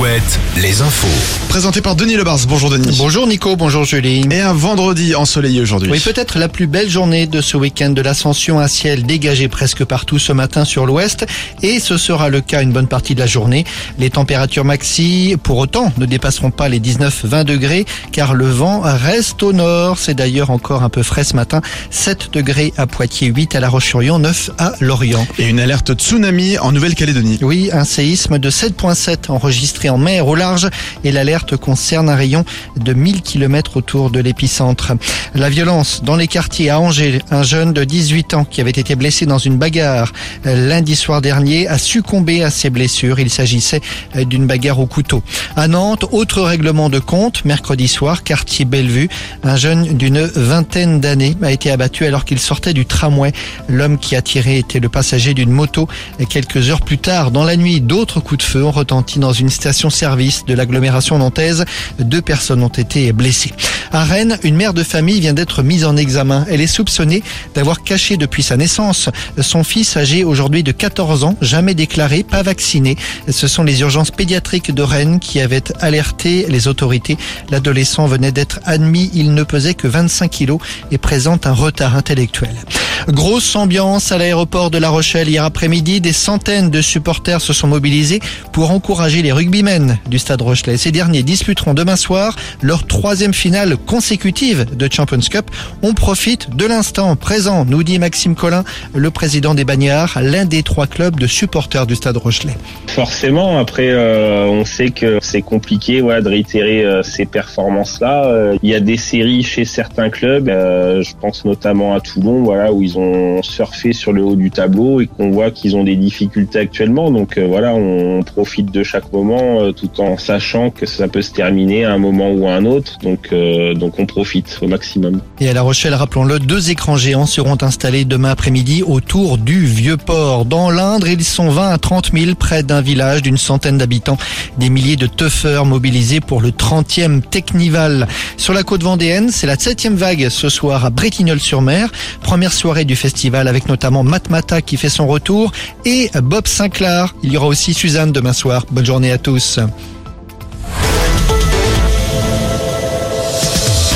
Alouette, les infos. Présenté par Denis Lebars. Bonjour Denis. Bonjour Nico, bonjour Julie. Et un vendredi ensoleillé aujourd'hui. Oui, peut-être la plus belle journée de ce week-end de l'ascension, un ciel dégagé presque partout ce matin sur l'ouest. Et ce sera le cas une bonne partie de la journée. Les températures maxi, pour autant, ne dépasseront pas les 19-20 degrés, car le vent reste au nord. C'est d'ailleurs encore un peu frais ce matin. 7 degrés à Poitiers, 8 à La Roche-sur-Yon, 9 à Lorient. Et une alerte tsunami en Nouvelle-Calédonie. Oui, un séisme de 7.7 enregistré en mer au large et l'alerte concerne un rayon de 1000 km autour de l'épicentre. La violence dans les quartiers à Angers, un jeune de 18 ans qui avait été blessé dans une bagarre lundi soir dernier a succombé à ses blessures. Il s'agissait d'une bagarre au couteau. À Nantes, autre règlement de compte, mercredi soir, quartier Bellevue, un jeune d'une vingtaine d'années a été abattu alors qu'il sortait du tramway. L'homme qui a tiré était le passager d'une moto. Quelques heures plus tard, dans la nuit, d'autres coups de feu ont retenti dans une station-service de l'agglomération nantaise. Deux personnes ont été blessées. À Rennes, une mère de famille vient d'être mise en examen. Elle est soupçonnée d'avoir caché depuis sa naissance son fils âgé aujourd'hui de 14 ans, jamais déclaré, pas vacciné. Ce sont les urgences pédiatriques de Rennes qui avaient alerté les autorités. L'adolescent venait d'être admis, il ne pesait que 25 kilos et présente un retard intellectuel. Grosse ambiance à l'aéroport de La Rochelle hier après-midi. Des centaines de supporters se sont mobilisés pour encourager les rugbymen du stade Rochelet. Ces derniers disputeront demain soir leur troisième finale consécutive de Champions Cup. On profite de l'instant présent, nous dit Maxime Collin, le président des Bagnards, l'un des trois clubs de supporters du stade Rochelet. Forcément, après, euh, on sait que c'est compliqué de réitérer euh, ces performances-là. Euh, il y a des séries chez certains clubs, je pense notamment à Toulon, voilà, où ont surfé sur le haut du tableau et qu'on voit qu'ils ont des difficultés actuellement. Donc euh, voilà, on profite de chaque moment euh, tout en sachant que ça peut se terminer à un moment ou à un autre. Donc, euh, donc on profite au maximum. Et à La Rochelle, rappelons-le, deux écrans géants seront installés demain après-midi autour du Vieux-Port. Dans l'Indre, ils sont 20 à 30 000 près d'un village d'une centaine d'habitants. Des milliers de tuffeurs mobilisés pour le 30e Technival. Sur la côte vendéenne, c'est la septième vague ce soir à Bretignolles-sur-Mer. Première soirée du festival avec notamment Matmata qui fait son retour et Bob Sinclair. Il y aura aussi Suzanne demain soir. Bonne journée à tous.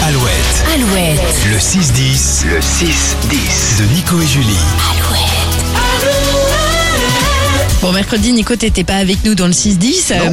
Alouette, Alouette, le 6-10, le 6-10 de Nico et Julie. Bon, mercredi, Nico, t'étais pas avec nous dans le 6-10. euh,